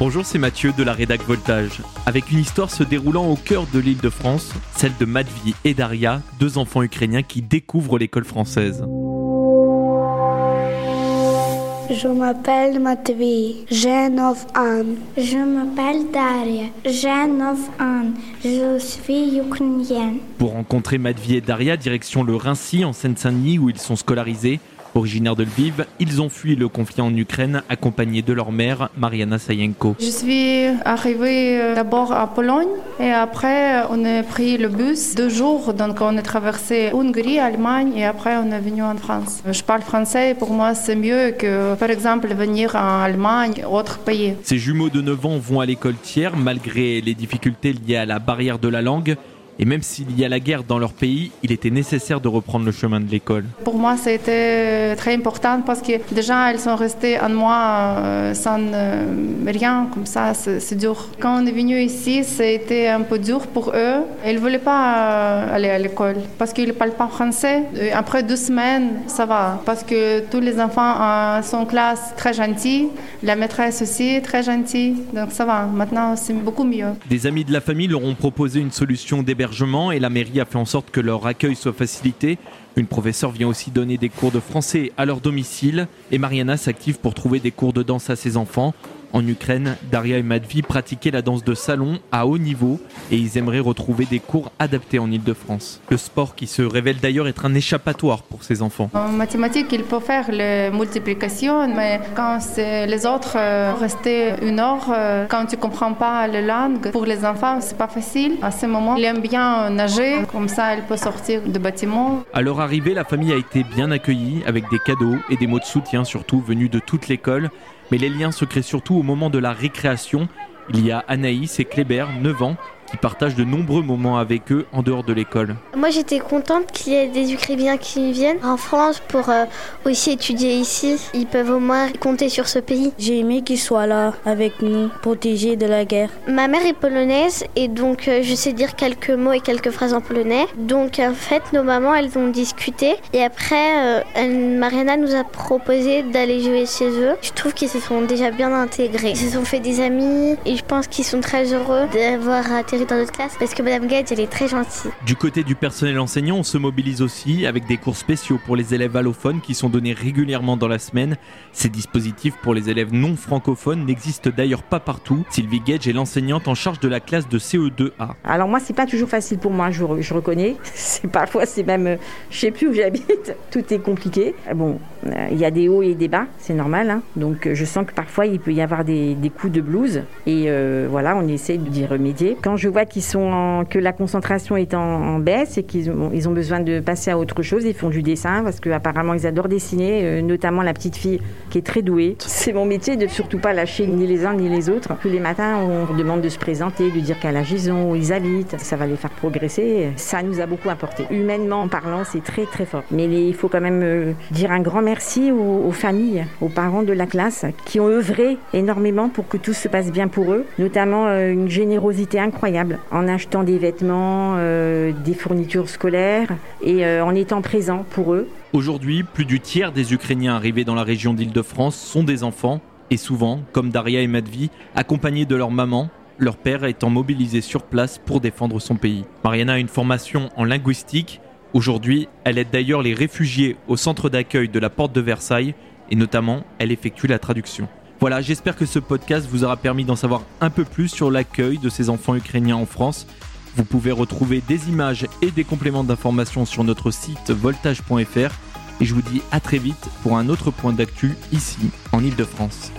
Bonjour, c'est Mathieu de la Rédac Voltage. Avec une histoire se déroulant au cœur de l'île de France, celle de Matvie et Daria, deux enfants ukrainiens qui découvrent l'école française. Je m'appelle Matvey, j'ai 9 ans. Je m'appelle Daria, j'ai 9 ans. Je suis ukrainienne. Pour rencontrer Matvie et Daria, direction le Rincy en Seine-Saint-Denis où ils sont scolarisés. Originaires de Lviv, ils ont fui le conflit en Ukraine accompagnés de leur mère, Mariana Sayenko. Je suis arrivée euh, d'abord à Pologne et après on a pris le bus deux jours. Donc on a traversé Hongrie, Allemagne et après on est venu en France. Je parle français et pour moi c'est mieux que par exemple venir en Allemagne, autre pays. Ces jumeaux de 9 ans vont à l'école tiers malgré les difficultés liées à la barrière de la langue. Et même s'il y a la guerre dans leur pays, il était nécessaire de reprendre le chemin de l'école. Pour moi, ça a été très important parce que déjà, elles sont restées en moi euh, sans euh, rien, comme ça, c'est dur. Quand on est venu ici, c'était un peu dur pour eux. Ils ne voulaient pas euh, aller à l'école parce qu'ils ne parlent pas français. après deux semaines, ça va parce que tous les enfants sont en classe très gentils, la maîtresse aussi très gentille, donc ça va. Maintenant, c'est beaucoup mieux. Des amis de la famille leur ont proposé une solution d'hébergement et la mairie a fait en sorte que leur accueil soit facilité. Une professeure vient aussi donner des cours de français à leur domicile et Mariana s'active pour trouver des cours de danse à ses enfants. En Ukraine, Daria et Madvi pratiquaient la danse de salon à haut niveau et ils aimeraient retrouver des cours adaptés en Ile-de-France. Le sport qui se révèle d'ailleurs être un échappatoire pour ces enfants. En mathématiques, il faut faire les multiplications, mais quand c'est les autres, euh, rester une heure, euh, quand tu comprends pas la langue, pour les enfants, c'est pas facile. À ce moment, il aime bien nager, comme ça, il peut sortir du bâtiment. À leur arrivée, la famille a été bien accueillie avec des cadeaux et des mots de soutien, surtout venus de toute l'école. Mais les liens se créent surtout au moment de la récréation. Il y a Anaïs et Kléber, 9 ans, qui partagent de nombreux moments avec eux en dehors de l'école. Moi j'étais contente qu'il y ait des Ukrainiens qui viennent en France pour euh, aussi étudier ici. Ils peuvent au moins compter sur ce pays. J'ai aimé qu'ils soient là avec nous, protégés de la guerre. Ma mère est polonaise et donc euh, je sais dire quelques mots et quelques phrases en polonais. Donc en fait nos mamans elles ont discuté et après euh, Mariana nous a proposé d'aller jouer chez eux. Je trouve qu'ils se sont déjà bien intégrés. Ils se sont fait des amis et je pense qu'ils sont très heureux d'avoir atterri dans notre classe parce que Madame Gage, elle est très gentille. Du côté du personnel enseignant, on se mobilise aussi avec des cours spéciaux pour les élèves allophones qui sont donnés régulièrement dans la semaine. Ces dispositifs pour les élèves non francophones n'existent d'ailleurs pas partout. Sylvie Gage est l'enseignante en charge de la classe de CE2A. Alors moi, c'est pas toujours facile pour moi, je, je reconnais. C'est parfois, c'est même, je sais plus où j'habite. Tout est compliqué. Bon, euh, il y a des hauts et des bas, c'est normal. Hein. Donc je sens que parfois il peut y avoir des, des coups de blues et euh, voilà, on essaie d'y remédier. Quand je vois qu'ils sont que la concentration est en, baisse et qu'ils ont, besoin de passer à autre chose. Ils font du dessin parce qu'apparemment ils adorent dessiner, euh, notamment la petite fille qui est très douée. C'est mon métier de surtout pas lâcher ni les uns ni les autres. Tous les matins, on demande de se présenter, de dire quel âge ils ont, où ils habitent. Ça va les faire progresser. Ça nous a beaucoup apporté. Humainement parlant, c'est très très fort. Mais il faut quand même euh, dire un grand merci aux, aux familles, aux parents de la classe qui ont œuvré énormément pour que tout se passe bien pour eux, notamment euh, une générosité incroyable en achetant des vêtements, euh, des fournitures scolaires et euh, en étant présent pour eux. Aujourd'hui, plus du tiers des Ukrainiens arrivés dans la région d'Île-de-France sont des enfants et souvent, comme Daria et Madvi, accompagnés de leur maman, leur père étant mobilisé sur place pour défendre son pays. Mariana a une formation en linguistique. Aujourd'hui, elle aide d'ailleurs les réfugiés au centre d'accueil de la Porte de Versailles et notamment, elle effectue la traduction. Voilà, j'espère que ce podcast vous aura permis d'en savoir un peu plus sur l'accueil de ces enfants ukrainiens en France. Vous pouvez retrouver des images et des compléments d'information sur notre site voltage.fr et je vous dis à très vite pour un autre point d'actu ici en Ile-de-France.